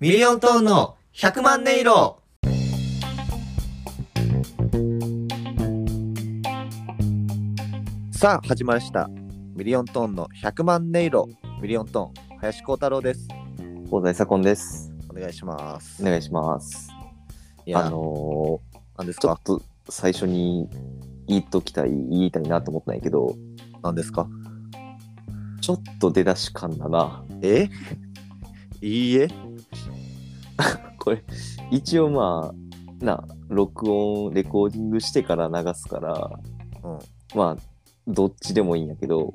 ミリオントーンの100万音色。さあ始まりました。ミリオントーンの100万音色。ミリオントーン林光太郎です。香西左近です。お願いします。お願いします。いやあの何ですー、ちょっかと最初に言っときたい、言いたいなと思ったんやけど、何ですか？ちょっと出だし感だな。え？いいえ。これ、一応まあ、な、録音、レコーディングしてから流すから、うん。まあ、どっちでもいいんやけど、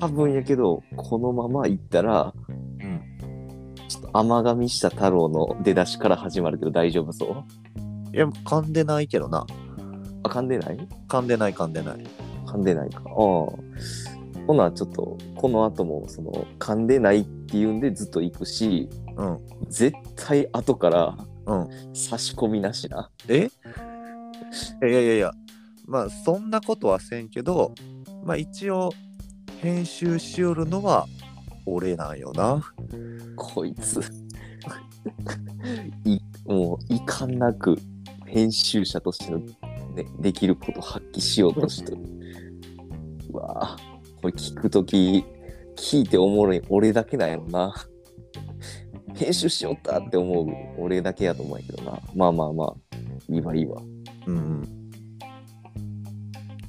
多分やけど、このまま行ったら、うん。ちょっと甘噛みした太郎の出だしから始まるけど大丈夫そう？いや噛んでないけどな。あ、噛んでない？噛んでない噛んでない。噛んでないか。ああ。ほな、ちょっと、この後も、その、噛んでないっていうんでずっと行くし、うん絶対後からうん差し込みなしな。え？いやいやいやいやまあそんなことはせんけどまあ一応編集しよるのは俺なんよなこいつ。い、もう、いかんなく、編集者としての、ね、できることを発揮しようとしてる。うわぁ、これ聞くとき、聞いておもろい俺だけなんやろな。編集しよったって思う俺だけやと思うんやけどな。まあまあまあ、いいわいいわ。うん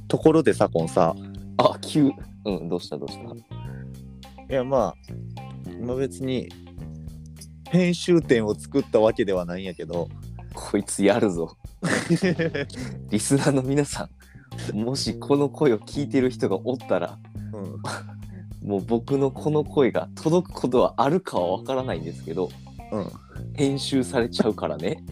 ところでさこんさあ、急。うん、どうしたどうした？いやまあ今別に編集点を作ったわけではないんやけどこいつやるぞ。リスナーの皆さん、もしこの声を聞いてる人がおったら、うんもう僕のこの声が届くことはあるかはわからないんですけど、うん編集されちゃうからね。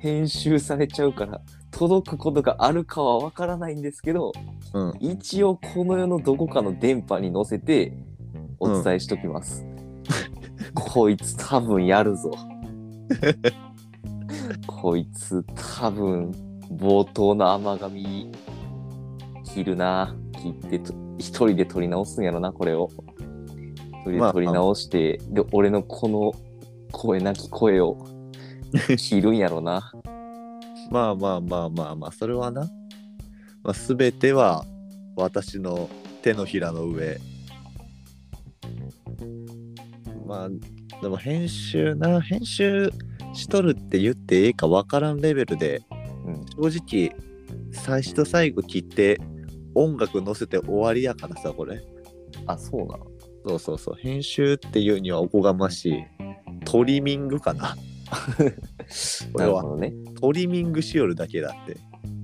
編集されちゃうから、届くことがあるかはわからないんですけど、うん一応この世のどこかの電波に乗せてお伝えしときます。こいつ多分やるぞ。こいつ多分冒頭の甘噛み切るな。切ってと一人で撮り直すんやろな、これを。一人で撮り直して、で、俺のこの声なき声を 切るんやろな。まあまあまあまあまあそれはな、まあ、全ては私の手のひらの上まあでも編集な編集しとるって言ってええか分からんレベルでうん。正直最初と最後切って音楽載せて終わりやからさこれ。あ、そうな。そうそうそう。編集っていうにはおこがましい。トリミングかな。これは。なるほどね。トリミングしよるだけだって。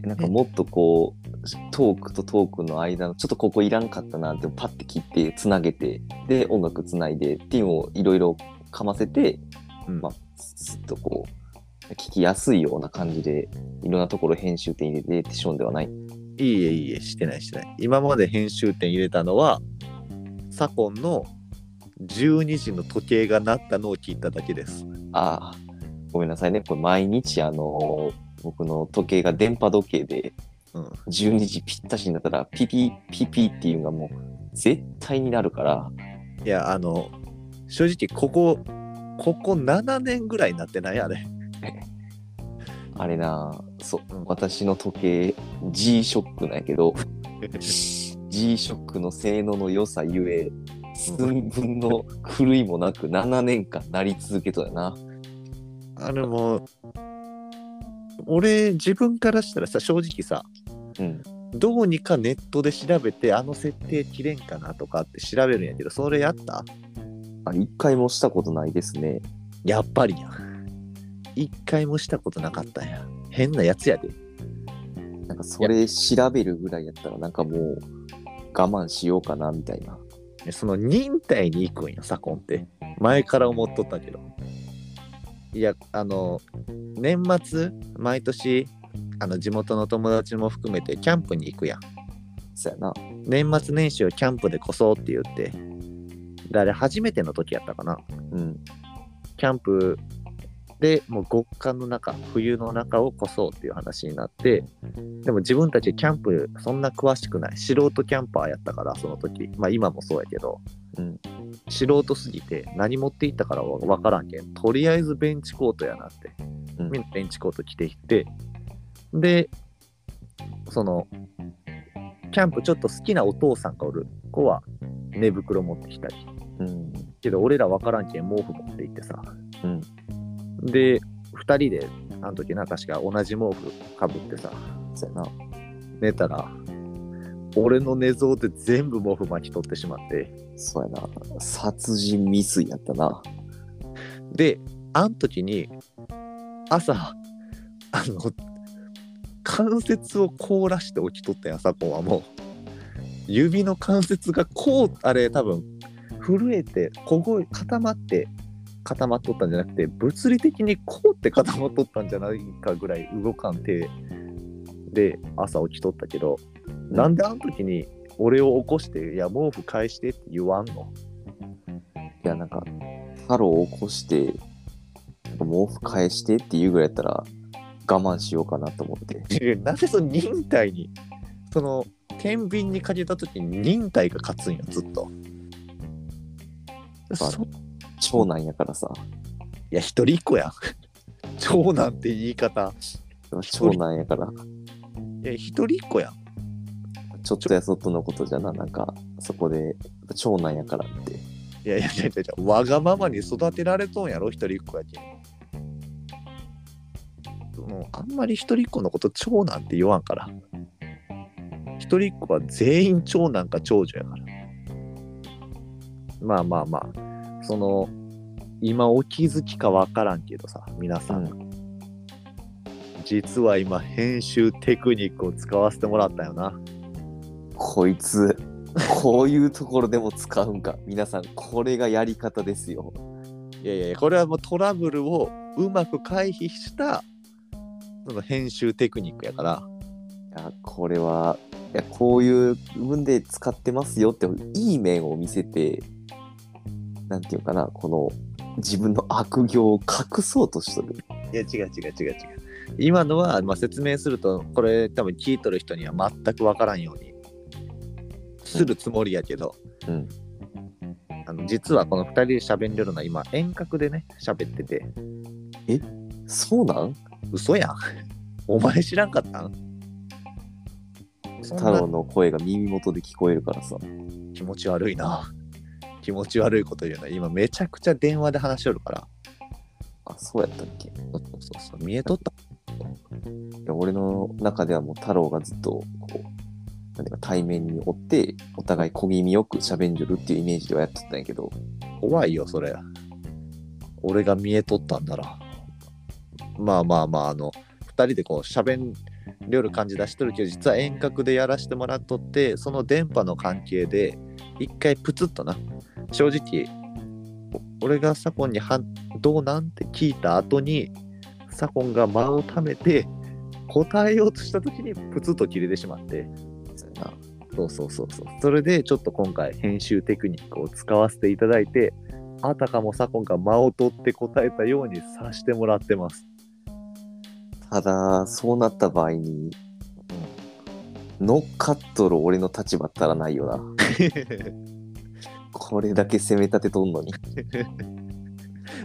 なんかもっとこう、トークとトークの間の、ちょっとここいらんかったなってパッて切って、つなげて、で、音楽つないでっていうのをいろいろかませて、うん。まあ、すっとこう、聞きやすいような感じで、いろんなところ編集点入れてってしょんではない。いいえいいえしてないしてない。今まで編集点入れたのは左近の12時の時計が鳴ったのを聞いただけです。ああ、ごめんなさいね。これ毎日、あの僕の時計が電波時計で、うん。12時ぴったしになったら、ピピピピっていうのがもう、絶対になるから、いやあの正直ここここ7年ぐらいになってない？あれ あれな、そ私の時計 G ショックなんやけど、G ショックの性能の良さゆえ、寸分の狂いもなく7年間なり続けとやな。あれもう俺自分からしたらさ正直さうん。どうにかネットで調べてあの設定切れんかなとかって調べるんやけどそれやった？あ、一回もしたことないですね。やっぱりや一回もしたことなかったんや変なやつやでなんかそれ調べるぐらいやったらなんかもう我慢しようかなみたいな。でその忍耐に行くんよ左近って前から思っとったけどいやあの年末毎年あの地元の友達も含めてキャンプに行くやんそうやな。年末年始をキャンプでこそうって言ってであれ初めての時やったかなうん。キャンプでもう極寒の中冬の中を越そうっていう話になってでも自分たちキャンプそんな詳しくない。素人キャンパーやったからその時。まあ今もそうやけど。うん。素人すぎて何持っていったからわ分からんけん。とりあえずベンチコートやなって、うん。みんなベンチコート着ていって。でそのキャンプちょっと好きなお父さんがおる。子は寝袋持ってきたり。うん。けど俺ら分からんけん毛布持って行ってさ。うん。で2人であの時なんかしか同じ毛布かぶってさそな。寝たら俺の寝相で全部毛布巻き取ってしまってそうやな。殺人未遂やったな。であん時に朝あの関節を凍らして起きとったやん左近はもう指の関節がこうあれ多分震えて凍え固まって固まっとったんじゃなくて物理的にこうって固まっとったんじゃないかぐらい動かん手で朝起きとったけど、なんであの時に俺を起こして「いや毛布返して」って言わんの？いや、なんか、太郎を起こして、毛布返してって言うぐらいやったら、我慢しようかなと思って。なんでその忍耐にその天秤にかけた時に忍耐が勝つんよずっと。ぱそい長男やからさ。や一人っ子やん。長男って言い方。長男やから、いや一人っ子やん。ちょっとやそっとのことじゃな、なんか、そこで、長男やからって。いやいやいやいやわがままに育てられとんやろ一人っ子やけん。そのあんまり一人っ子のこと長男って言わんから。一人っ子は全員長男か長女やから。まあまあまあ、その、今お気づきかわからんけどさ、皆さん。う実は今編集テクニックを使わせてもらったよな。こいつ、こういうところでも使うんか。皆さん、これがやり方ですよ。いやいや、これはもうトラブルをうまく回避したその編集テクニックやから。いや、これは、いや、こういう部分で使ってますよって、いい面を見せて、なんていうかな、この、自分の悪行を隠そうとしとる。いや違う違う違う違う。今のは、まあ、説明するとこれ多分聞いとる人には全く分からんようにするつもりやけど、うん。あの実はこの2人で喋んでるのは今遠隔でね喋っててそうなん？嘘やんお前知らんかったん？太郎の声が耳元で聞こえるからさ。気持ち悪いな気持ち悪いこと言うな今めちゃくちゃ電話で話しとるから。あ、そうやったっけ？いそうそうそう。見えとった。や俺の中ではもう太郎がずっと、こう、なんていうか対面におって、お互い小耳よく喋んじるっていうイメージではやっとったんやけど、怖いよそれ。俺が見えとったんなら。まあまあまああの2人でこう喋んりょる感じ出しとるけど実は遠隔でやらせてもらっとってその電波の関係で一回プツッとな正直お俺が左近にはどうなんって聞いた後に左近が間をためて答えようとした時にプツッと切れてしまって。そうそうそうそう。それでちょっと今回編集テクニックを使わせていただいて、あたかも左近が間を取って答えたようにさしてもらってます。ただ、そうなった場合に、乗っかっとる俺の立場ったらないよな。これだけ攻め立てとんのに。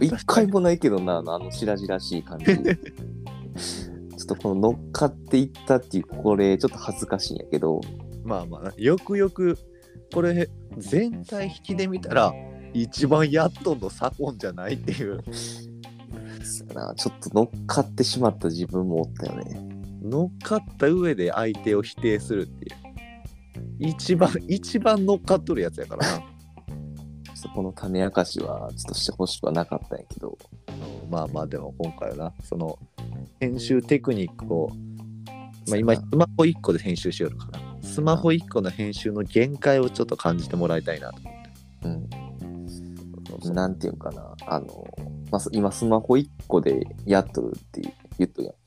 一回もないけどな、あの白々しい感じ。ちょっとこの乗っかっていったっていう、これちょっと恥ずかしいんやけど、まあまあ、よくよく、これ全体引きで見たら、一番やっとんの左近じゃないっていう。なちょっと乗っかってしまった自分もおったよね。乗っかった上で相手を否定するっていう。一番、一番乗っかっとるやつやからな。ちょっとこの種明かしはちょっとしてほしくはなかったんやけど、まあまあでも今回はなその編集テクニックを、まあ、今スマホ1個で編集しよるからスマホ1個の編集の限界をちょっと感じてもらいたいなと思ってうん。なんていうんかな、あの、まあ、す今スマホ1個でやっとるって言っとるやん。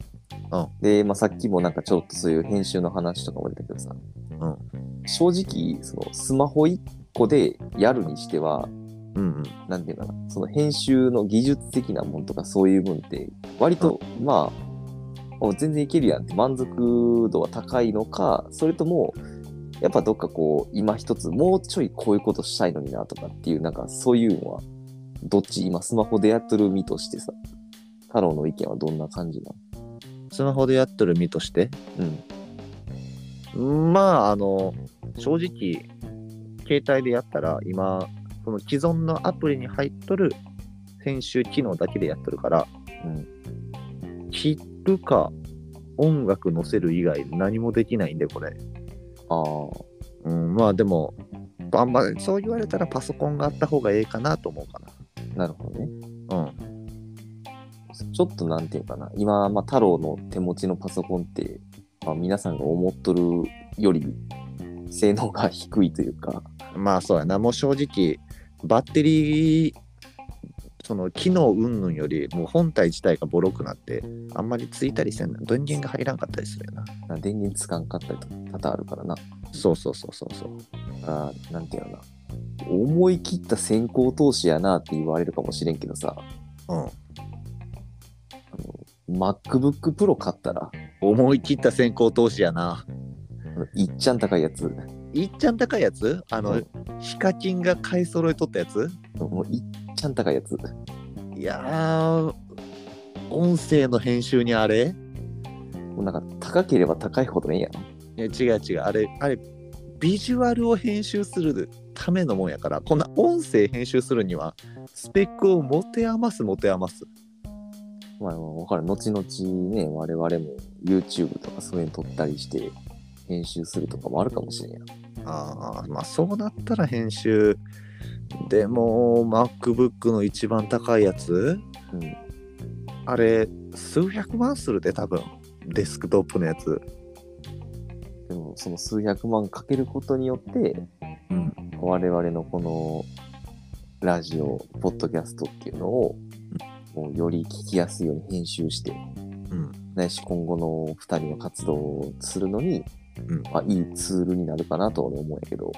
うん。で、まあ、さっきもなんかちょっとそういう編集の話とかも出たけどさ、うん。正直、そのスマホ1個でやるにしては、うんうん。なんていうかな、その編集の技術的なもんとかそういう分って、割と、まあ、お全然いけるやんって満足度は高いのか、それとも、やっぱどっかこう、今一つ、もうちょいこういうことしたいのになとかっていう、なんかそういうのは、どっち今スマホでやっとる身としてさ、太郎の意見はどんな感じなスマホでやっとる身として、のまあ、あの、正直、携帯でやったら、今、その既存のアプリに入っとる編集機能だけでやっとるから、うん。切るか音楽載せる以外何もできないんで、これ。ああ、うん、まあでも、あんまそう言われたらパソコンがあった方がええかなと思うかなるほどね。な。うん。ちょっとなんていうかな、今、まあ、太郎の手持ちのパソコンって、まあ、皆さんが思っとるより性能が低いというか、まあそうやな、もう正直、バッテリー、その機能云々より、もう本体自体がボロくなって、あんまりついたりせんの、電源が入らんかったりするよな。な電源つかんかったりとか多々あるからな。そうそうそうそうそう。あーなんていうのな。思い切った先行投資やなって言われるかもしれんけどさ、うん。MacBook Pro 買ったら、思い切った先行投資やな。いっちゃん高いやつ、いっちゃん高いやつ？あの、うんヒカキンが買い揃えとったやつ？もういっちゃん高いやつ。いやー、音声の編集にあれ？もうなんか高ければ高いほどねえやろ。いや違う違う、あれ、あれ、ビジュアルを編集するためのもんやから、こんな音声編集するには、スペックを持て余す持て余す。まあ、わかる。後々ね、我々も YouTube とかそういうの撮ったりして、編集するとかもあるかもしれんやん。ああ、まあそうなったら編集。でも、MacBook の一番高いやつ？うん。あれ、数百万するで、多分。デスクトップのやつ。でも、その数百万かけることによって、うん。我々のこのラジオ、ポッドキャストっていうのを、もうより聞きやすいように編集して、うん。ないし今後の2人の活動をするのに、うんまあ、いいツールになるかなと俺思うんやけど、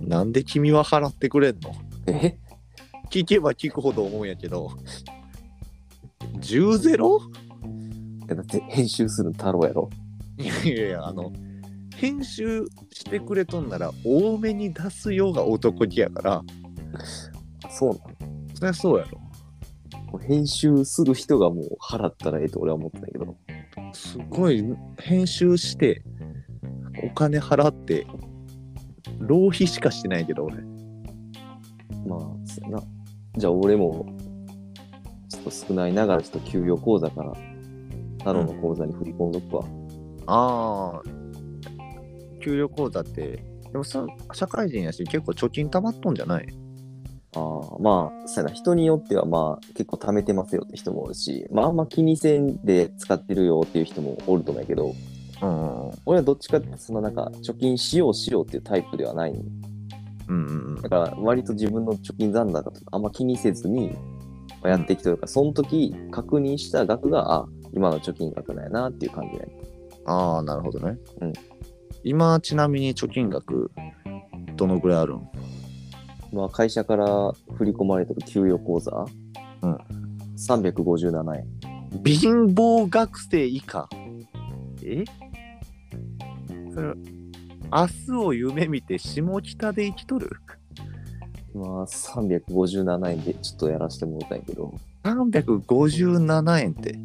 なんで君は払ってくれんの？え？聞けば聞くほど思うんやけど。10ゼロ？いやだって編集するの太郎やろ？いやいやいや、あの、編集してくれとんなら多めに出すようが男気やから、そうなの？そりゃそうやろ。編集する人がもう払ったらええと俺は思ってたけど。すごい編集して、お金払って、浪費しかしてないけど、俺。まあ、そうやな。じゃあ俺も、ちょっと少ないながらちょっと給与口座から、太郎の口座に振り込んどくわ。ああ、給与口座って、でもさ、社会人やし、結構貯金溜まっとんじゃない？ああ、まあ、そうやな。人によってはまあ、結構貯めてますよって人もおるし、まあ、あんま気にせんで使ってるよっていう人もおると思うけど、うん。俺はどっちかってそのなんか、貯金しようしようっていうタイプではないうんうんうんだから割と自分の貯金残高とかあんま気にせずにまあやってきてるから、その時確認した額が、あ、今の貯金額なんやなっていう感じね。ああ、なるほどね。うん今、ちなみに貯金額、どのぐらいあるん？まあ会社から振り込まれてる給与口座、うん。357円。貧乏学生以下。え？それ明日を夢見て下北で生きとる？まあ357円でちょっとやらせてもらったんやけど、357円って。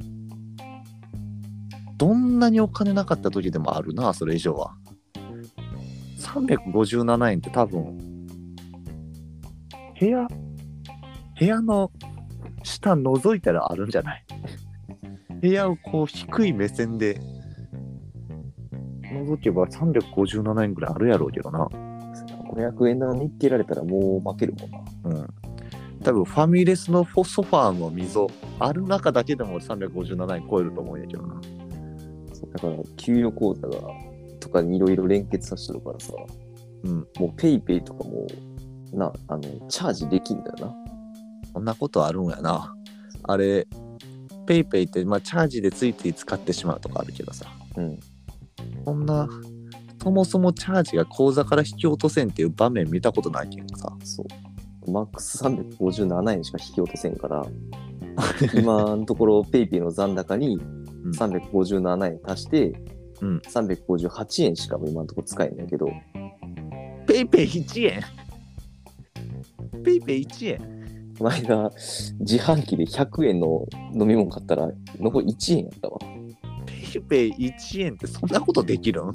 どんなにお金なかった時でもあるなそれ以上は。357円って多分部屋部屋の下覗いたらあるんじゃない？部屋をこう低い目線で覗けば357円ぐらいあるやろうけどな。500円玉見っけられたらもう負けるもんな。うん。多分ファミレスのフォソファーの溝ある中だけでも357円超えると思うんやけどな。だから給与口座がとかにいろいろ連結させてるからさ、うん。もうペイペイとかもな、あの、チャージできんだよな。そんなことあるんやな。あれ、ペイペイって、まあ、チャージでついつい使ってしまうとかあるけどさ、うん。そんな、そもそもチャージが口座から引き落とせんっていう場面見たことないけどさ、そう。マックス357円しか引き落とせんから、今のところ PayPay の残高にうん357円足して、うん358円しか今のところ使えんねんけど、ペイペイ1円ペイペイ1円この間、自販機で100円の飲み物買ったら、残り1円やったわ。ペイペイ1円ってそんなことできるん？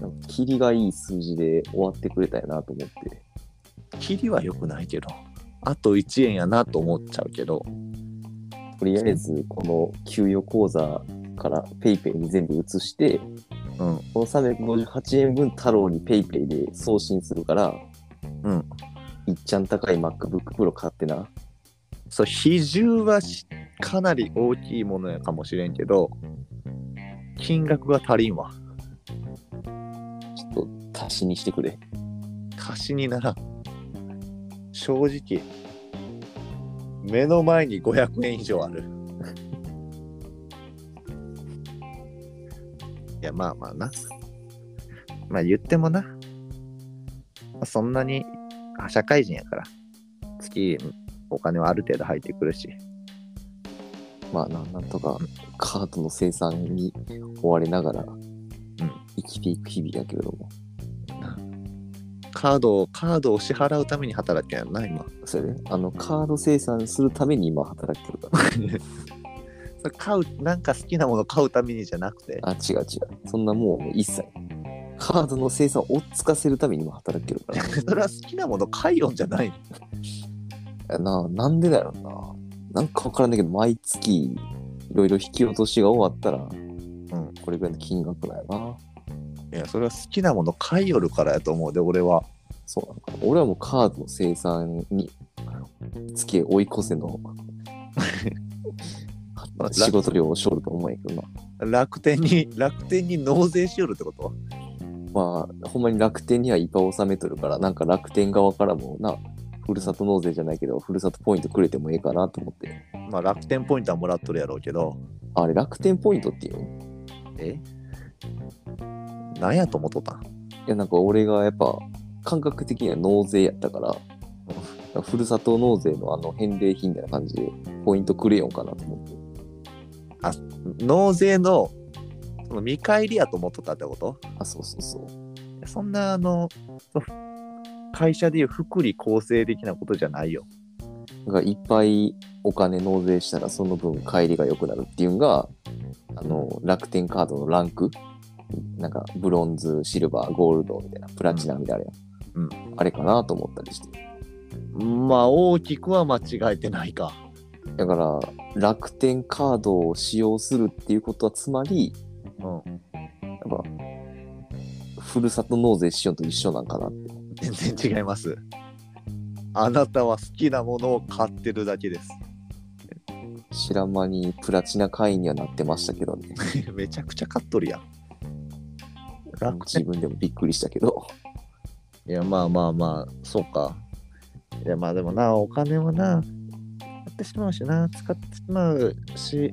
なんか、キリがいい数字で終わってくれたやなと思って。キリは良くないけど。あと1円やなと思っちゃうけど。とりあえず、この給与口座から PayPay に全部移して、うん。この358円分太郎に PayPay で送信するから、うん。いっちゃん高い MacBook Pro 買ってな。そう、比重はしかなり大きいものやかもしれんけど、金額が足りんわ。ちょっと足しにしてくれ。足しにならん。正直、目の前に500円以上ある。いや、まあまあな。まあ言ってもな。まあそんなに、あ社会人やから、月お金はある程度入ってくるし。まあな、なんとかカードの生産に追われながら、生きていく日々やけれども。カードを、カードを支払うために働きやんな、今。それで、あの、カード生産するために今働いてるから。それ買う、なんか好きなもの買うためにじゃなくて、あ、違う違う。そんなもう一切。カードの生産を追っつかせるために今働いてるかそれは好きなもの買いよんじゃないら。な、なんでだろうな。なんかわからんだけど、毎月、いろいろ引き落としが終わったら、うん。これぐらいの金額だよな。いや、それは好きなもの買いよるからやと思うで、俺は。そうなのかな。俺はもうカードの生産に、月追い越せの 仕事量をしょると思うんやけどな。楽天に、楽天に納税しよるってこと？まあ、ほんまに楽天にはいっぱい納めとるから、なんか楽天側からもな、ふるさと納税じゃないけど、ふるさとポイントくれてもええかなと思って。まあ楽天ポイントはもらっとるやろうけど、あれ、楽天ポイントっていうの？いえ？なんやと思っとったん？や、なんか俺がやっぱ、感覚的には納税やったから、ふるさと納税のあの返礼品みたいな感じで、ポイントくれよんかなと思って。納税の、その見返りやと思っとったってこと？あ、そうそうそう。そんな、あの、会社でいう福利厚生的なことじゃないよ。がいっぱいお金納税したらその分帰りが良くなるっていうのがあの楽天カードのランク？なんかブロンズシルバーゴールドみたいなプラチナみたいな、うんあれかなと思ったりしてまあ大きくは間違えてないか。だから楽天カードを使用するっていうことはつまりうん。やっぱふるさと納税しようと一緒なんかなって全然違います。あなたは好きなものを買ってるだけです。知らん間にプラチナ会員にはなってましたけどね めちゃくちゃ買っとるやん。自分でもびっくりしたけどいや、まあまあまあ、そうか。いや、まあでもな、お金はな、使ってしまうしな、使ってしまうし、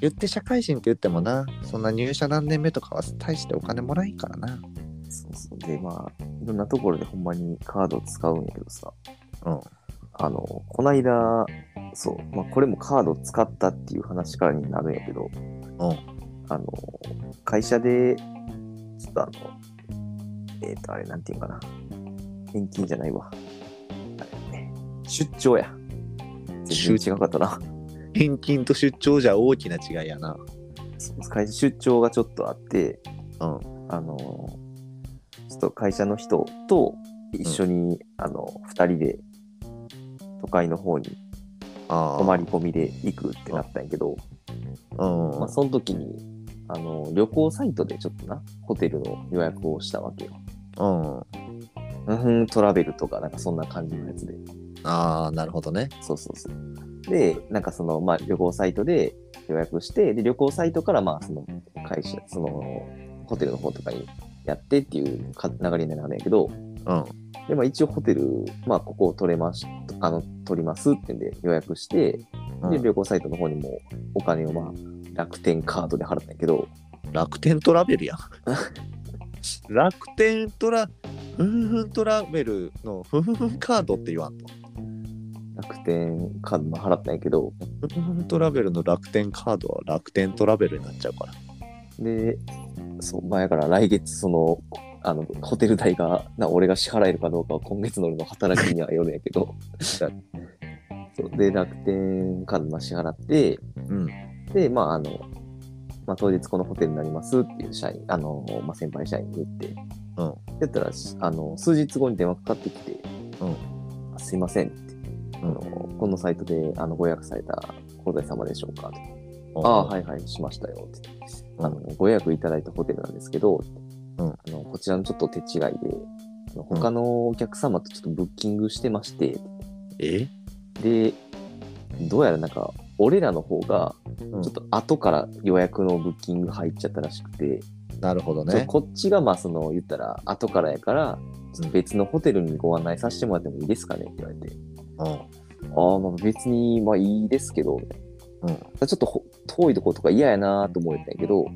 言って社会人って言ってもな、そんな入社何年目とかは大してお金もらえんからな。そうそうでまあいろんなところでほんまにカードを使うんやけどさうん。あの、こないだ、そう、まあ、これもカード使ったっていう話からになるんやけど、うん。あの、会社で、ちょっとあの、えっ、と、あれ、なんていうかな。返金じゃないわ。ね、出張や。全然違かったな。返金と出張じゃ大きな違いやな。会社出張がちょっとあって、うん。あの、ちょっと会社の人と一緒に、あの、二人で都会の方に。泊まり込みで行くってなったんやけど、うん。まあ、その時に、あの、旅行サイトでちょっとな、ホテルの予約をしたわけよ。うん。うん、トラベルとか、なんかそんな感じのやつで。ああ、なるほどね。そうそうそう。で、なんかその、まあ、旅行サイトで予約して、で、旅行サイトから、まあ、その、会社、その、ホテルの方とかにやってっていうか流れになるんやけど、うん。で、まあ、一応ホテル、まあ、ここを取れます、あの、取りますってんで予約して、で、うん旅行サイトの方にもお金を、まあ、楽天カードで払ったんやけど、楽天トラベルやん。楽天トラ、ふんふんトラベルのふんふんカードって言わんと。楽天カードも払ったんやけど、ふんふんトラベルの楽天カードは楽天トラベルになっちゃうから。で、そう、前から来月、その、あの、ホテル代が、な、俺が支払えるかどうかは今月の俺の働きにはよるんやけど、そうで、楽天カードまあ支払って、うん。で、まあ、あの、まあ、当日このホテルになりますっていう社員、あの、まあ、先輩社員に言って、うん。やったら、しあの、数日後に電話かかってきて、うん。あすいませんあの、このサイトであのご予約された香西様でしょうかと。ああ、はいはい、しましたよって。あの、ご予約いただいたホテルなんですけど、うんあのこちらのちょっと手違いで、他のお客様とちょっとブッキングしてまして、え？で、どうやらなんか、俺らの方が、うんちょっと後から予約のブッキング入っちゃったらしくて、なるほどね。こっちがまあその言ったら後からやから、別のホテルにご案内させてもらってもいいですかねって言われて、うん。ああ、まあ別にまあいいですけど、うん。ちょっとほ遠いとことか嫌やなと思ってたんやけど、だか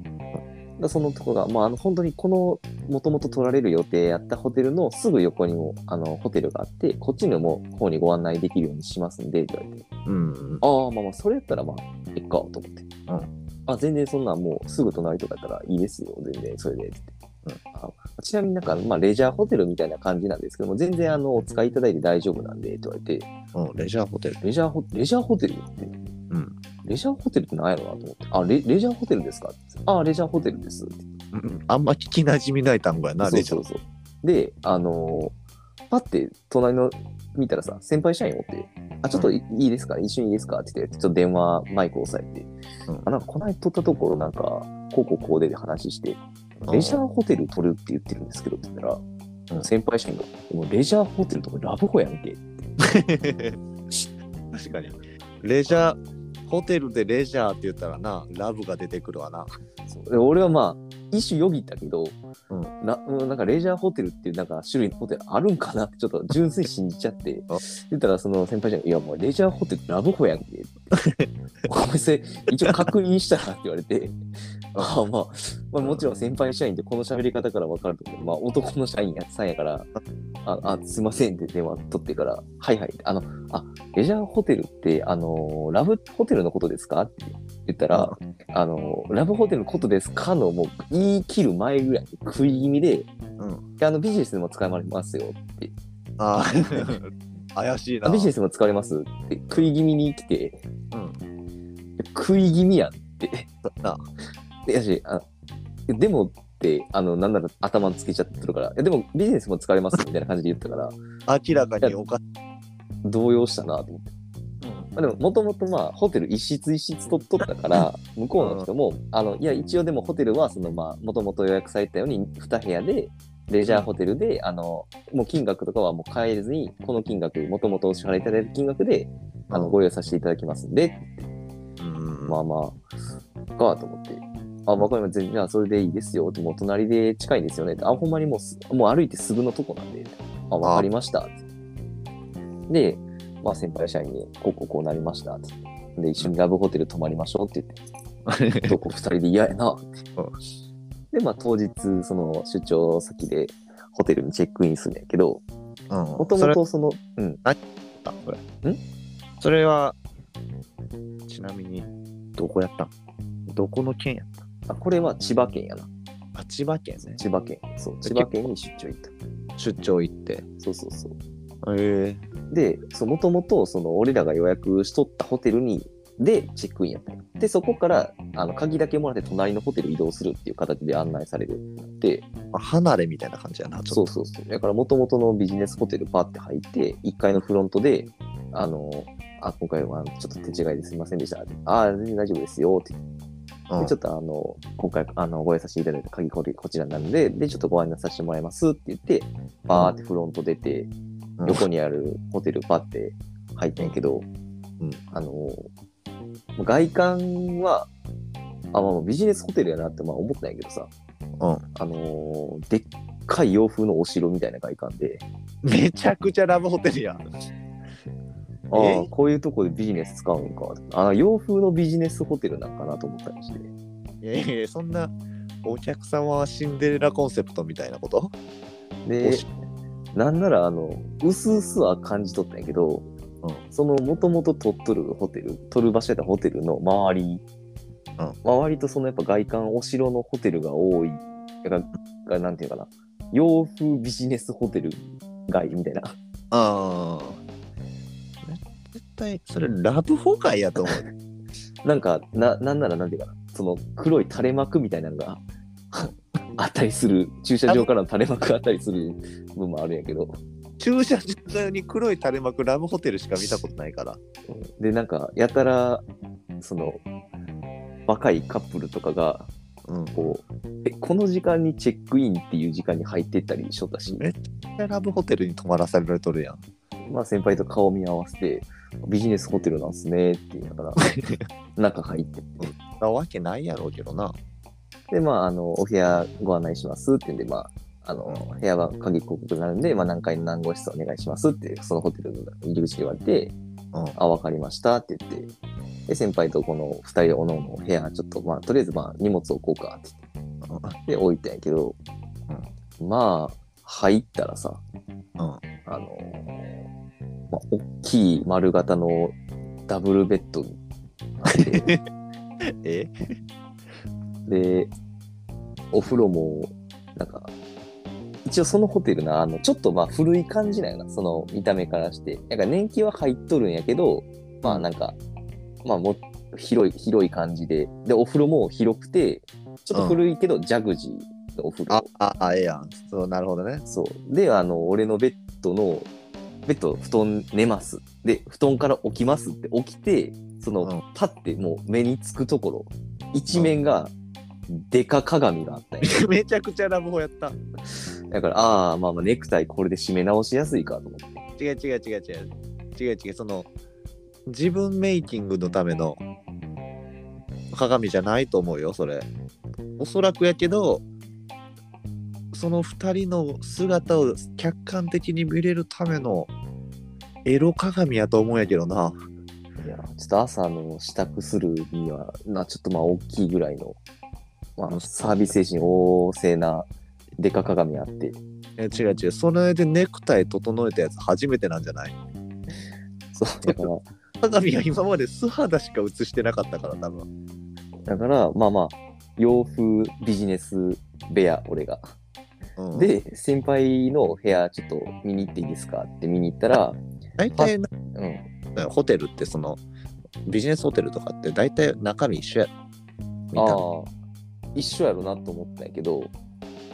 らそのとこが、まあ、あの本当にこのもともと取られる予定やったホテルのすぐ横にもあのホテルがあって、こっちのも方にご案内できるようにしますんで、って言われて、うん。ああ、まあまあ、それやったらまあ、いっか、と思って。うんあ、全然そんなんもうすぐ隣とかやったらいいですよ、全然それで、って言って。あちなみになんか、まあ、レジャーホテルみたいな感じなんですけども、全然あの、お使いいただいて大丈夫なんで、って言われて、うん。レジャーホテル。レジャーホレジャーホテルって、うん。レジャーホテルって何やろなと思って。あ、レレジャーホテルですかあ、レジャーホテルですって。うんあんま聞きなじみない単語やな、レジャー。そうそうそう。で、あのーパッて隣の見たらさ、先輩社員おって、あ、ちょっといいいですか？一緒にいいですか？って言って、ちょっと電話マイク押さえて、うんあ、なんかこの間撮ったところ、なんか、こうこうこうでで話して、レジャーホテル取るって言ってるんですけどって言ったら、うん先輩社員が、もうレジャーホテルとかラブホやんけ。確かに。レジャー、ホテルでレジャーって言ったらな、ラブが出てくるわな。そうで俺はまあ、一種よぎったけど、うん。なうんなんかレジャーホテルっていうなんか種類のホテルあるんかなってちょっと純粋に信じちゃって。あ、言ったらその先輩じゃん、いやもうレジャーホテルラブホやんけ。って。お前それ一応確認したらって言われて、ああまあ、まあもちろん先輩社員ってこの喋り方から分かると思う。けど、まあ男の社員やさんやから、あ、あすいませんって電話取ってから、はいはい。あの、あ、レジャーホテルって、あの、ラブホテルのことですか？って言ったら、あの、ラブホテルのことですかのもう言い切る前ぐらいに食い気味で、うん。あのビジネスでも使われますよって、ああ、怪しいな。あビジネスでも使われますって食い気味に来て、うん。食い気味やんって。なでやし、あでもって、あの、なんなら頭つけちゃってるから、いやでもビジネスも使われますみたいな感じで言ったから、明らかにおかしい。動揺したなと思って。まあ、でも、もともとまあ、ホテル一室一室取っとったから、向こうの人も、あの、いや、一応でもホテルは、そのまあ、もともと予約されたように、2部屋で、レジャーホテルで、あの、もう金額とかはもう変えずに、この金額、もともとお支払いいただいた金額で、あの、うんご用意させていただきますんで、うん。まあまあ、かと思って。あ、わかりました。じゃあ、それでいいですよ。もう隣で近いんですよね。あ、ほんまにもうす、もう歩いてすぐのとこなんで。あ、わかりました。で、まあ、先輩社員に、こうこうこうなりました。で、一緒にラブホテル泊まりましょうって言って、どこ二人で嫌やなって。で、まあ、当日、その出張先でホテルにチェックインするんやけど、うん。もともとその、うん、あそれ。ん？それは、ちなみに、どこやったん？どこの県やったん？あこれは千葉県やな。あ、千葉県ね。千葉県。そう、千葉県に出張行った。出張行って。そうそうそう。へえで、もともと、その、俺らが予約しとったホテルに、で、チェックインやったで、そこから、あの、鍵だけもらって隣のホテル移動するっていう形で案内されるってなって、まあ離れみたいな感じやな、ちそょっと。うそうそう。だから、もともとのビジネスホテルパーって入って、1階のフロントで、あの、あ、今回はちょっと手違いですいませんでした。ああ、全然大丈夫ですよって。うんで、ちょっとあの、今回、あの、ご用意させていただいた鍵これこちらなんで、で、ちょっとご案内させてもらいますって言って、バーってフロント出て、うん横にあるホテルパって入ったんやけど、うんあの、外観は、あ、まあ、ビジネスホテルやなってまあ思ったんやけどさ、うん。あのでっかい洋風のお城みたいな外観で、めちゃくちゃラブホテルやん。ああえ、こういうとこでビジネス使うんか。あ洋風のビジネスホテルなんかなと思ったりして。いやいやそんな、お客様はシンデレラコンセプトみたいなこと？でなんなら、あの、うすうすは感じ取ったんやけど、うんその、もともと取っとるホテル、取る場所やったホテルの周り、うん周りとそのやっぱ外観、お城のホテルが多い、が、がなんていうかな、洋風ビジネスホテル街みたいな。ああ。絶対、それラブホ街やと思う。なんか、な、なんならなんていうかな、その黒い垂れ幕みたいなのがあったりする、駐車場からの垂れ幕があったりする部分もあるんやけど、駐車場に黒い垂れ幕ラブホテルしか見たことないから。で、なんか、やたら、その、若いカップルとかが、うん。こう、え、この時間にチェックインっていう時間に入ってったりしとったし、めっラブホテルに泊まらされとるやん。まあ先輩と顔見合わせて、ビジネスホテルなんすねって言いながら、中入ってって。なわけないやろうけどな。で、まあ、あの、お部屋ご案内しますってんで、まあ、あの、部屋は鍵広告になるんで、まあ、何階の何号室お願いしますって、そのホテルの入り口で言われて、うん。あ、わかりましたって言って、で、先輩とこの二人でおのおの部屋、ちょっと、まあ、とりあえず、まあ、荷物置こうかって言って、で、置いたんやけど、まあ、入ったらさ、うん。あのまあ、大きい丸型のダブルベッドあって、え？で、お風呂も、なんか、一応そのホテルな、あの、ちょっとまあ古い感じなんよな、その見た目からして。なんか年季は入っとるんやけど、まあなんか、まあもう広い、広い感じで、で、お風呂も広くて、ちょっと古いけど、ジャグジーのお風呂。あ、あ、あ、ええやん。そう、なるほどね。そう。で、あの、俺のベッドの、ベッド、布団寝ます。で、布団から起きますって起きて、その、うんパッてもう目につくところ、一面が、デカ鏡があったんや。めちゃくちゃラブホやった。だから、ああ、まあまあ、ネクタイこれで締め直しやすいかと思って。違う違う違う違う。違う違う。その、自分メイキングのための鏡じゃないと思うよ、それ。おそらくやけど、その二人の姿を客観的に見れるためのエロ鏡やと思うんやけどな。いや、ちょっと朝の支度するには、な、ちょっとまあ、大きいぐらいの、まあ、サービス精神旺盛なデカ鏡あって、え違う違う。それでネクタイ整えたやつ初めてなんじゃない？そう、だから、鏡は今まで素肌しか映してなかったから、多分。だから、まあまあ、洋風ビジネス部屋、俺が。うん、で、先輩の部屋、ちょっと見に行っていいですかって見に行ったら、大体なうん。ホテルってそのビジネスホテルとかって大体中身一緒やみたいなああ、一緒やろなと思ったんやけど、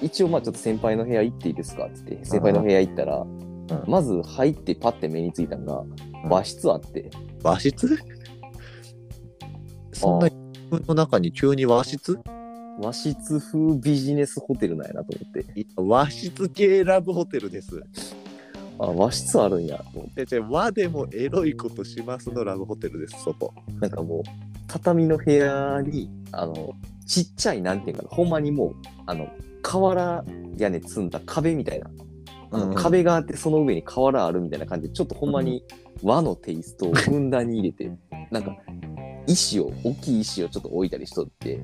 一応まあちょっと先輩の部屋行っていいですか？って言って、先輩の部屋行ったら、まず入ってパッて目についたのが、うん。和室あって、和室？そんな自分の中に急に和室？和室風ビジネスホテルなんやなと思って、和室系ラブホテルです。あ、和室あるんや。と思って、和でもエロいことしますのラブホテルです、そこ。なんかもう、畳の部屋に、あの、ちっちゃい、なんていうかな、ほんまにもう、あの、瓦屋根積んだ壁みたいな、あのうん壁があって、その上に瓦あるみたいな感じで、ちょっとほんまに和のテイストをふんだんに入れて、なんか、石を、大きい石をちょっと置いたりしとって、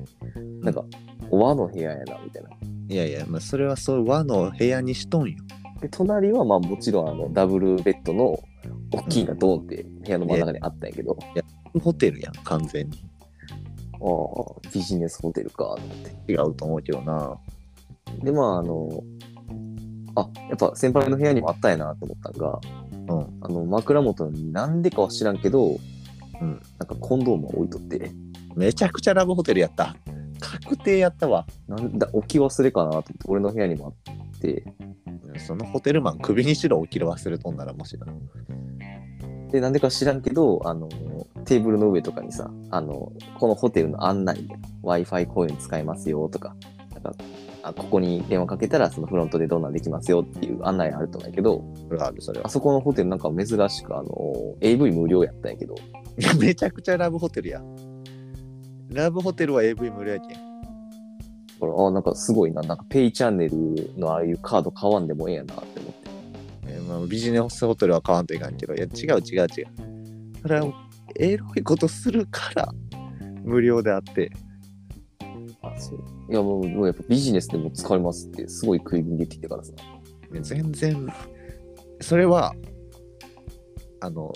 なんか、和の部屋やな、みたいな。いやいや、まあ、それはそう和の部屋にしとんよ。で、隣は、まあもちろん、あの、ダブルベッドの、大きいのがドーンって部屋の真ん中にあったんやけど、ホテルやん、完全に。ああ、ビジネスホテルか、と思って。違うと思うけどな。で、まあ、あの、あ、やっぱ先輩の部屋にもあったんやなと思ったんが、うん。あの、枕元になんでかは知らんけど、うんなんかコンドームを置いとって、めちゃくちゃラブホテルやった。確定やったわ。なんだ、置き忘れかなと思って、俺の部屋にもあって、そのホテルマン首にしろ起きる忘れとんならもしな。で、なんでか知らんけど、あの、テーブルの上とかにさ、あの、このホテルの案内で Wi-Fi こういうの使えますよとか、なんか、あここに電話かけたらそのフロントでどんなんできますよっていう案内あると思うけど、ある、それはあ。そこのホテルなんか珍しくあの、AV 無料やったんやけど、めちゃくちゃラブホテルや。ラブホテルは AV 無料やけん。これあなんかすごいな、なんかペイチャンネルのああいうカード買わんでもええやなって思って。えーまあ、ビジネスホテルは買わんといかんけど、いや、違う違う違う。それはエロいことするから無料であって、あ、そう。いやもう、もうやっぱビジネスでも使いますってすごい食い気味で言ってきてからさ。ね全然。それはあの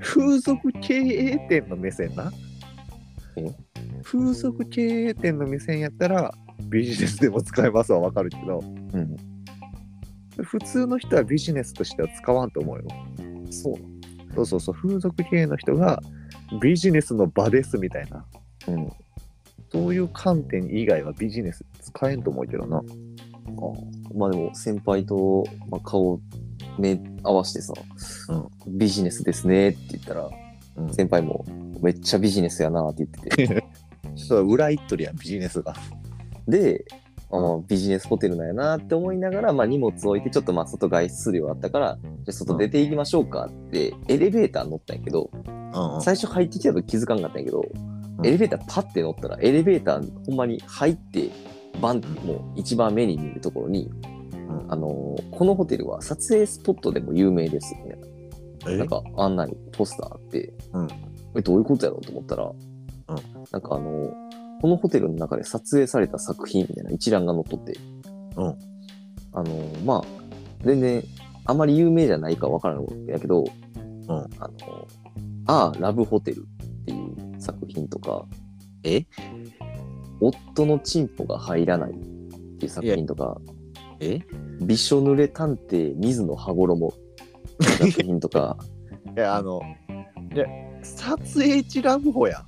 風俗経営店の目線な。え？風俗経営店の目線やったらビジネスでも使えますはわかるけど。うん。普通の人はビジネスとしては使わんと思うよ。そうそうそうそう。風俗経営の人がビジネスの場ですみたいな。うん。そういう観点以外はビジネス使えんと思うけどな。あまあでも先輩と、まあ、顔目合わせてさ、ビジネスですねって言ったら、うん。先輩もめっちゃビジネスやなって言ってて。そう裏行っとるやんビジネスが。で、あまあビジネスホテルなんやなって思いながら、まあ、荷物置いてちょっとまあ外外出量あったからじゃあ外出ていきましょうかってエレベーター乗ったんやけどうんうん。最初入ってきた時気づかんかったんやけど、うん。エレベーターパッて乗ったらエレベーターほんまに入ってバンもう一番目に見るところに、うん。あのーこのホテルは撮影スポットでも有名ですみたいなえ？なんか案内ポスターあって、うん。えどういうことやろうと思ったら、なんかあのーこのホテルの中で撮影された作品みたいな一覧が載っとって、うん。あのーまあ全然あまり有名じゃないかわからないんやけど、うん。あのーああラブホテルっていう作品とかえ？夫のチンポが入らないっていう作品とかえ？びしょ濡れ探偵水野羽衣っていう作品とか いやあのいや撮影地ラブホや。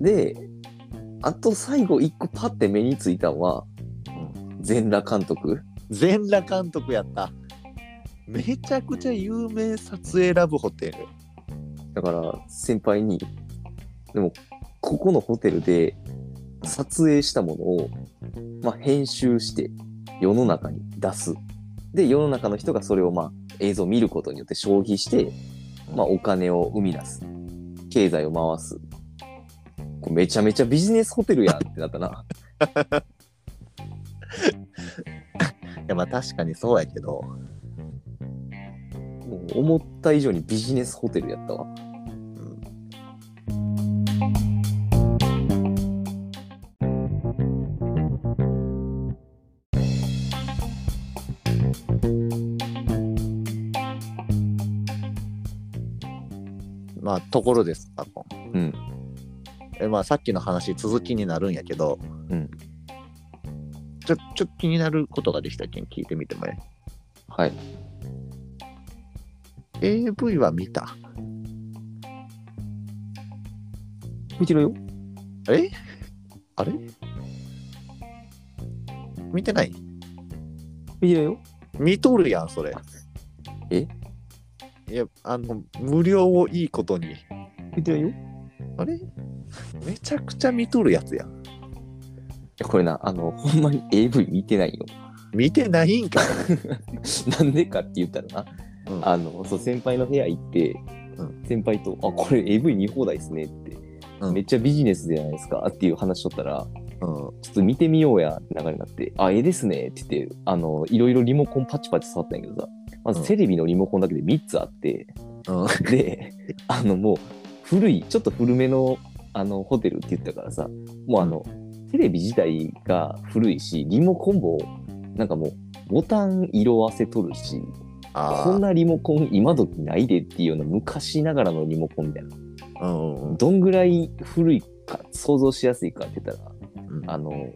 であと最後一個パッて目についたのは、全裸監督。全裸監督やった。めちゃくちゃ有名撮影ラブホテル。だから先輩にでもここのホテルで撮影したものを、まあ、編集して世の中に出す。で世の中の人がそれをまあ映像を見ることによって消費して、まあ、お金を生み出す。経済を回すめちゃめちゃビジネスホテルやんってなったな。いやまあ確かにそうやけど。もう思った以上にビジネスホテルやったわ。まあところですあこうんえまあさっきの話続きになるんやけど、うん。ちょちょっと気になることができたけん聞いてみてもねはい。AV は見た？見てるよ。え？あれ？見てない？見てるよ。見とるやんそれ。え？いやあの無料をいいことに。見てるよ。いあれ？めちゃくちゃ見とるやつやん。やこれなあのほんまに AV 見てないよ。見てないんか なんでかって言ったらな、うん。あのそう先輩の部屋行って、うん。先輩と「あこれ AV 見放題ですね」って、うん。めっちゃビジネスじゃないですか」っていう話しとったらうん「ちょっと見てみようや」って流れになって「あええですね」って言ってあのいろいろリモコンパチパチ触ったんやけどさまずうん。テレビのリモコンだけで3つあって、うん。であのもう古いちょっと古めのあのホテルって言ったからさもうあの、テレビ自体が古いしリモコンもなんかもうボタン色あせとるしあこんなリモコン今時ないでっていうような昔ながらのリモコンみたいな。あうんどんぐらい古いか想像しやすいかって言ったらうん。あの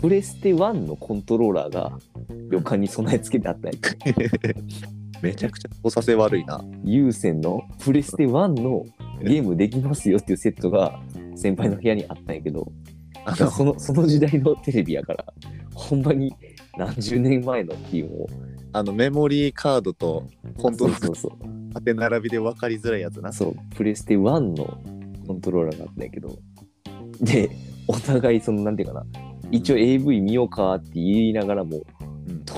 プレステ1のコントローラーが旅館に備え付けてあったんや めちゃくちゃ操作性悪いな。有線のプレステ1のゲームできますよっていうセットが先輩の部屋にあったんやけど、あだからそのその時代のテレビやから、ほんまに何十年前のっていうのを、あのメモリーカードとコントローラーそうそう縦並びで分かりづらいやつな。そう、プレステ1のコントローラーがあったんやけど、で、お互いその、なんていうかな、一応 AV 見ようかって言いながらも、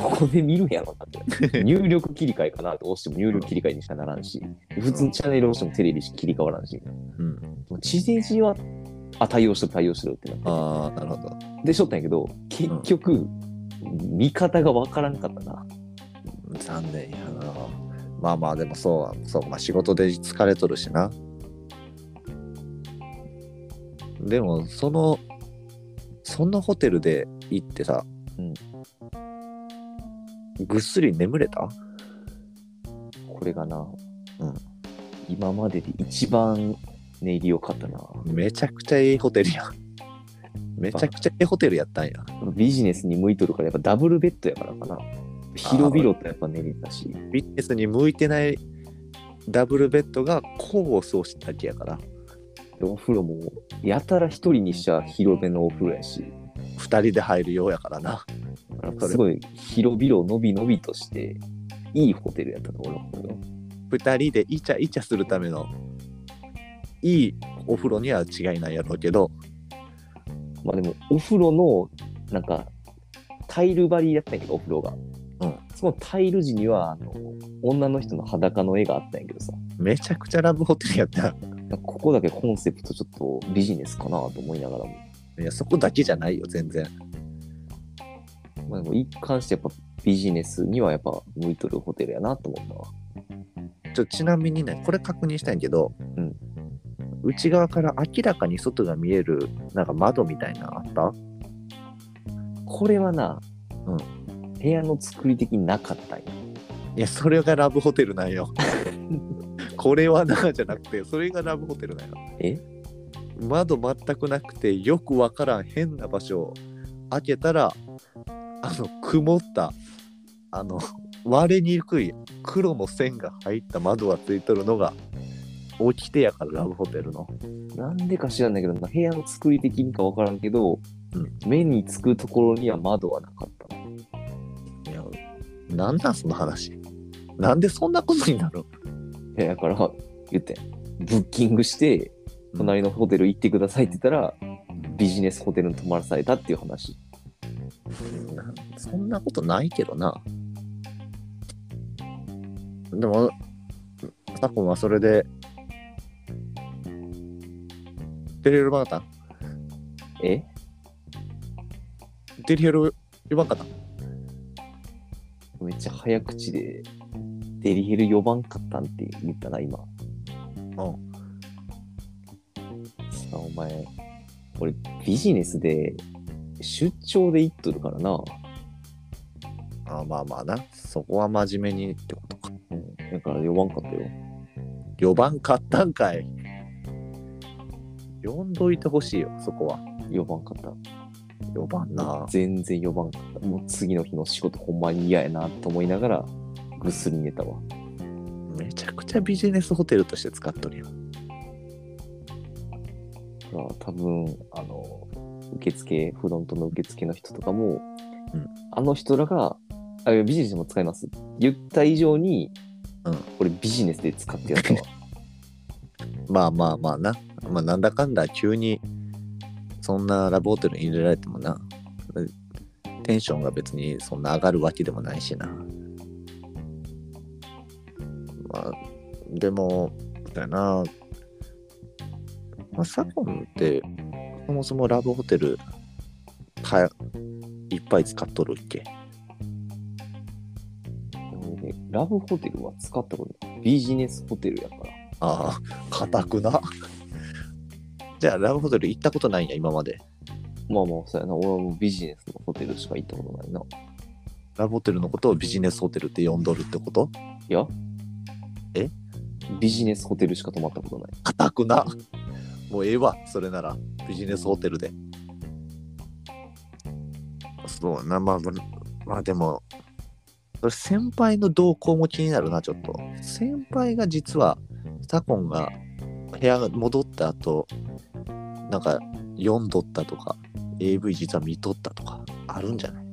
うんどこで見るんやろなって。入力切り替えかなと押しても入力切り替えにしかならんし、普通のチャンネル押してもテレビし切り替わらんし、うん、もう地デジは、あ、対応しろ対応しろってなって。ああ、なるほど。で、しょったんやけど、結局、見方がわからんかったな。残念やな。まあまあ、でもそう、そう、まあ仕事で疲れとるしな。でも、その、そのホテルで行ってさ、うんぐっすり眠れた？これがな、うん今までで一番寝入り良かったな。めちゃくちゃええホテルやん。めちゃくちゃええホテルやったんや。ビジネスに向いとるからやっぱダブルベッドやからかな。広々とやっぱ寝れたし、ビジネスに向いてないダブルベッドが功を奏しただけやから、でお風呂もやたら一人にしちゃ広めのお風呂やし、二人で入るようやからな。すごい広々のびのびとして、いいホテルやったと思うよ。二人でイチャイチャするためのいいお風呂には違いないやろうけど、まあでも、お風呂の、なんか、タイル張りやったんやけど、お風呂が。うんそのタイル時には、あの、女の人の裸の絵があったんやけどさ、めちゃくちゃラブホテルやった。ここだけコンセプトちょっとビジネスかなと思いながらも。いや、そこだけじゃないよ、全然。まあでも、一貫してやっぱビジネスにはやっぱ向いとるホテルやなと思ったわ。ちょちなみにね、これ確認したいんやけど、うん内側から明らかに外が見える、なんか窓みたいなのあった？これはな、うん部屋の作り的になかったんや。いや、それがラブホテルなんよ。これはな、じゃなくて、それがラブホテルなんよ。え？窓全くなくて、よくわからん変な場所を開けたら、あの、曇った、あの、割れにくい黒の線が入った窓がついとるのが、起きてやから、ラブホテルの。なんでか知らんないけど、部屋の作り的にかわからんけど、うん目につくところには窓はなかったの。いや、なんなんその話？なんでそんなことになる？のいやだから、言ってん、ブッキングして、隣のホテル行ってくださいって言ったら、ビジネスホテルに泊まらされたっていう話。なんそんなことないけどな。でも、サコンはそれで、デリヘル呼ばんかっえ？たデリヘル呼ばんかっためっちゃ早口で、デリヘル4番かったんって言ったな、今。うん。さあ、お前、俺、ビジネスで、出張で行っとるからな。あまあまあな。そこは真面目にってことか。うん。だから4番かったよ。呼ばんかったんかい。呼んどいてほしいよ、そこは。4番かった。呼ばんな。全然4番かった。もう次の日の仕事ほんまに嫌やなと思いながら、ぐっすり寝たわ。めちゃくちゃビジネスホテルとして使っとるよ。だから多分、あの、受付、フロントの受付の人とかも、うんあの人らが、あビジネスでも使います。言った以上に、うんこれビジネスで使ってやったわ。まあまあまあな。まあなんだかんだ急にそんなラブホテルに入れられてもな。テンションが別にそんな上がるわけでもないしな。まあ、でも、だよな。まあ、サコンって、そもそもラブホテル、かいっぱい使っとるっけ？俺ねラブホテルは使ったことない。ビジネスホテルやから。ああ、かたくな。じゃあ、ラブホテル行ったことないんや、今まで。まあまあ、そうやな。俺はもうビジネスのホテルしか行ったことないな。ラブホテルのことをビジネスホテルって呼んどるってこと？いやえ？ビジネスホテルしか泊まったことない。かたくな。もうええわ、それなら。ビジネスホテルで。そうやな、まあ、まあまあでも、それ先輩の動向も気になるな、ちょっと。先輩が実は、サコンが部屋が戻った後、なんか読んどったとか、AV 実は見とったとか、あるんじゃない？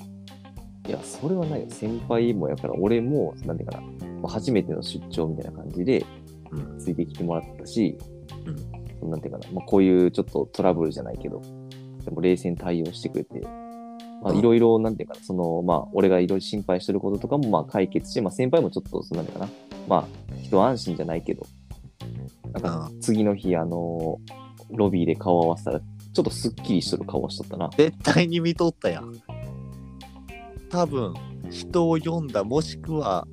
いや、それはないよ。先輩もやから、俺も、なんていうかな、まあ初めての出張みたいな感じで、うんついてきてもらったし、うんなんていうかな、まあ、こういうちょっとトラブルじゃないけど、でも冷静に対応してくれて、まあ、うん。いろいろ、なんていうかな、その、まあ、俺がいろいろ心配してることとかも、まあ、解決して、まあ、先輩もちょっと、そのなんていうかな、まあ、一安心じゃないけど、なんか、次の日、あの、ロビーで顔を合わせたら、ちょっとすっきりしとる顔をしとったな。絶対に見とったやん。多分、人を読んだ、もしくは、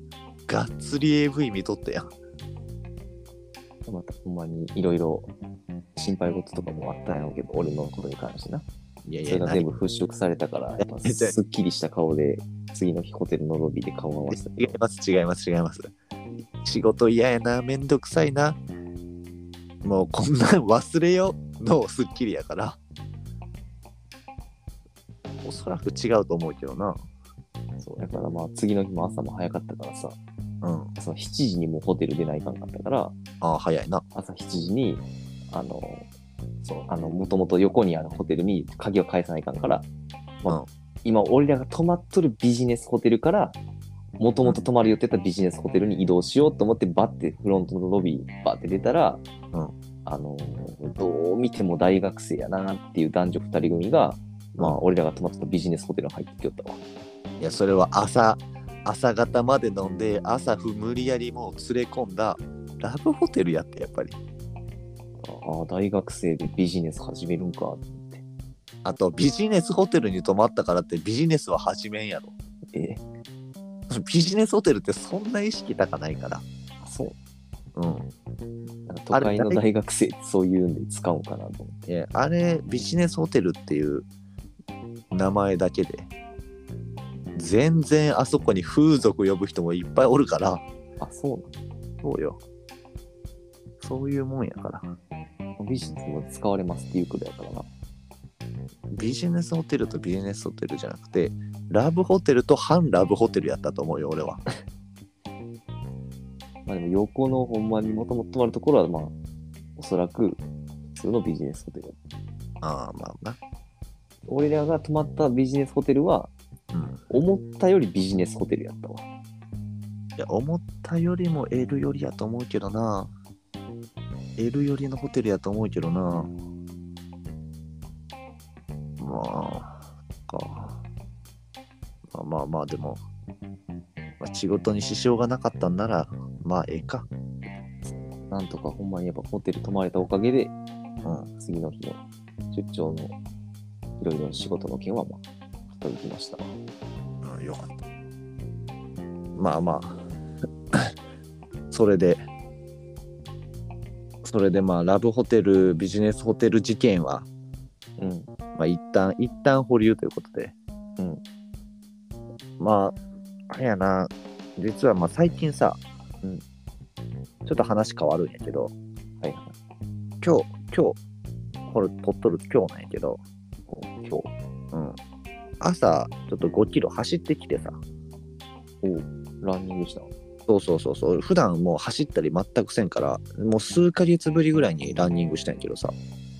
がっつり AV 見とったやん。またほんまにいろいろ心配事とかもあったんやろうけど、俺のことに関してな。いやいや、それが全部払拭されたから、やっぱすっきりした顔で、次の日ホテルのロビーで顔を合わせた。違います、違います、違います。仕事嫌やな、めんどくさいな。もうこんなん忘れよのスッキリやから。おそらく違うと思うけどな。そうだからまあ次の日も朝も早かったからさ、うん。朝7時にもうホテル出ないかんかったから、ああ、早いな。朝7時に、あの、そう、あの、もともと横にあるホテルに鍵を返さないかんから、まあうん今、俺らが泊まっとるビジネスホテルから、もともと泊まる予定だったビジネスホテルに移動しようと思って、バッてフロントのロビー、バッて出たら、うんあの、どう見ても大学生やなっていう男女2人組が、まあ、俺らが泊まってたビジネスホテルに入ってきよったわ。いや、それは朝、朝方まで飲んで、朝ふ無理やりもう連れ込んだラブホテルやって、やっぱり。ああ、大学生でビジネス始めるんかって。あと、ビジネスホテルに泊まったからってビジネスは始めんやろ。え？ビジネスホテルってそんな意識高ないから。そう。うん。都会の大学生ってそういうんで使うんかなと思って。あれ、ビジネスホテルっていう名前だけで、全然あそこに風俗呼ぶ人もいっぱいおるから、あ、そうそうよ。そういうもんやから。なのビジネスも使われますっていうことやからな。ビジネスホテルとビジネスホテルじゃなくて、ラブホテルと反ラブホテルやったと思うよ、俺は。まあでも横のほんまにもともと泊まるところはまあ、おそらく普通のビジネスホテル。ああ、まあな。俺らが泊まったビジネスホテルは、うん。思ったよりビジネスホテルやったわ。いや、思ったよりも L よりやと思うけどな。L よりのホテルやと思うけどな。まあ、か。まあまあまあ、でも、まあ、仕事に支障がなかったんなら、まあ、ええか。なんとかほんまにやっぱホテル泊まれたおかげで、うん。次の日の出張のいろいろ仕事の件はまあ、と行きましたわ。うん、よかった。まあまあ、それで、それでまあ、ラブホテル、ビジネスホテル事件は、うん。まあ、一旦、一旦保留ということで、うん。まあ、あれやな、実はまあ最近さ、うんちょっと話変わるんやけど、はいはい。今日、今日、これ撮っとる今日なんやけど、今日、うん。朝、ちょっと5キロ走ってきてさ、ランニングした。そうそうそうそう、普段もう走ったり全くせんから、もう数ヶ月ぶりぐらいにランニングしたんやけどさ、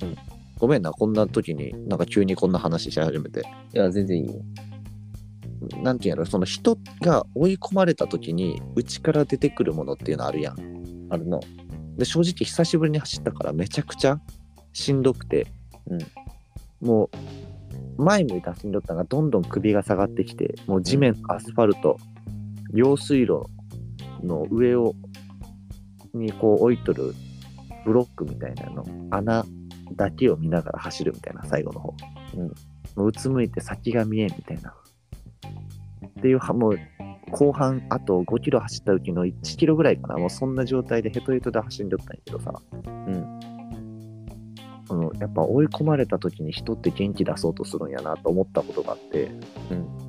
うんごめんな、こんな時になんか急にこんな話し始めて。いや、全然いいよ。なんていうんやろ、その人が追い込まれた時に内から出てくるものっていうのあるやん。あるな。で、正直久しぶりに走ったからめちゃくちゃしんどくて、うんもう前向いて走んどったのがどんどん首が下がってきて、もう地面、アスファルト、用水路の上をにこう置いとるブロックみたいなの、穴だけを見ながら走るみたいな、最後の方。うんもううつむいて先が見えんみたいな。っていうは、もう後半あと5キロ走った時の1キロぐらいかな、もうそんな状態でヘトヘトで走んでったんやけどさ、うん。あのやっぱ追い込まれた時に人って元気出そうとするんやなと思ったことがあって、うん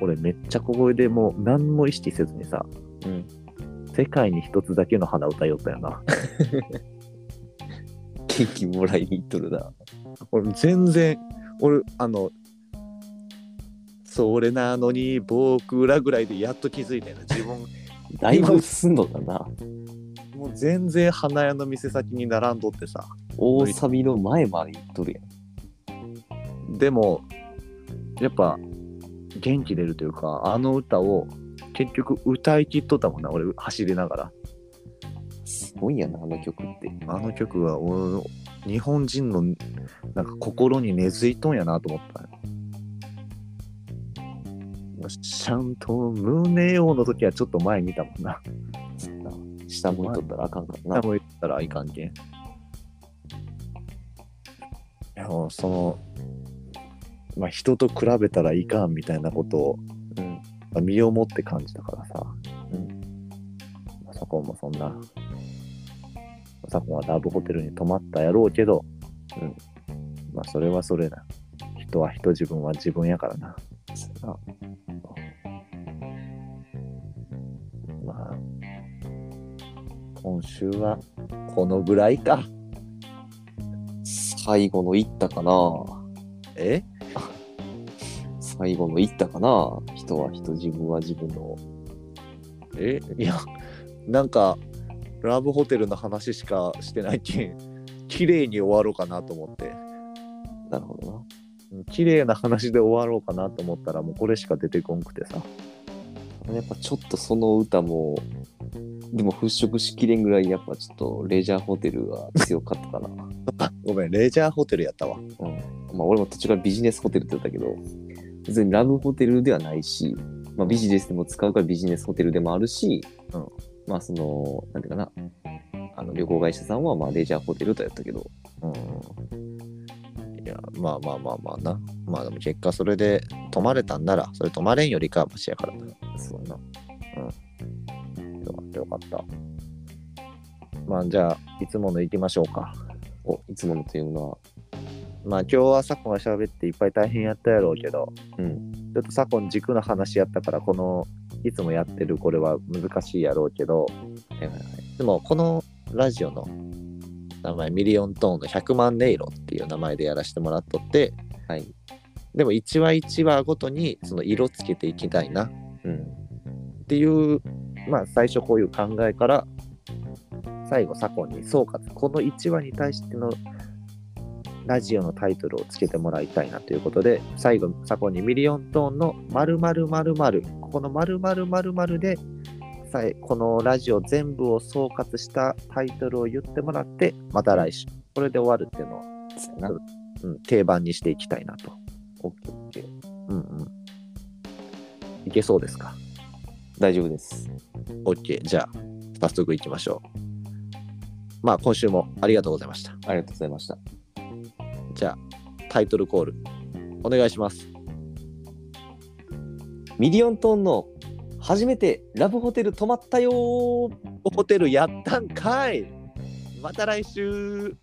俺めっちゃ小声でもう何も意識せずにさ、うん。世界に一つだけの花歌いよったよな。元気もらいに行っとるな。俺全然、俺、あの、それなのに僕らぐらいでやっと気づいたよな。自分、だいぶ進んどったな。もう全然花屋の店先に並んどってさ。大サビの前まで行っとるやん。でも、やっぱ元気出るというか、あの歌を結局歌い切っとったもんな、俺走りながら。すごいやな、あの曲って。あの曲は俺の日本人のなんか心に根付いとんやなと思ったよ。ちゃんと胸をの時はちょっと前見たもんな。下向いとったらあかんからな。も言ったらいかんけん。いやその、まあ、人と比べたらいかんみたいなことをうん。まあ身をもって感じたからさ。うんまさこもそんな、まさこはラブホテルに泊まったやろうけど、うん。まあそれはそれな。人は人、自分は自分やからな。そうやなまあ、今週はこのぐらいか。最後の一ったかな？え？最後の一ったかな？人は人、自分は自分の。え？いや、なんか、ラブホテルの話しかしてないけん、綺麗に終わろうかなと思って。なるほどな。うん綺麗な話で終わろうかなと思ったら、もうこれしか出てこんくてさ。やっぱちょっとその歌も、でも払拭しきれんぐらい、やっぱちょっとレジャーホテルは強かったかな。あ ごめん、レジャーホテルやったわ。うん。まあ俺も途中からビジネスホテルって言ったけど、別にラブホテルではないし、まあビジネスでも使うからビジネスホテルでもあるし、うんまあその、なんていうかな、あの旅行会社さんはまあレジャーホテルとやったけど、うん。いや、まあまあまあまあな。まあでも結果それで泊まれたんなら、それ泊まれんよりかはマシやからな。そうやな。よかったよかった。まあじゃあ、いつもの行きましょうか。お、いつものというのは、まあ今日はサコンが喋っていっぱい大変やったやろうけど、うん、ちょっとサコン軸の話やったから、この、いつもやってるこれは難しいやろうけど、はいはいはい。でもこのラジオの名前、ミリオントーンの100万音色っていう名前でやらせてもらっとって、はい。でも1話1話ごとにその色つけていきたいなっうん。ていう、まあ最初こういう考えから、最後サコンに総括、この1話に対してのラジオのタイトルをつけてもらいたいなということで、最後、サコンにミリオントーンの〇〇〇〇、ここの〇〇〇〇で、さえこのラジオ全部を総括したタイトルを言ってもらって、また来週。これで終わるっていうのを、そうん、定番にしていきたいなと。オッケーオッケー。うんうん。いけそうですか？大丈夫です。?OK。じゃあ、早速いきましょう。まあ、今週もありがとうございました。ありがとうございました。じゃあ、タイトルコール、お願いします。ミリオントーンの初めてラブホテル泊まったよーホテルやったんかいまた来週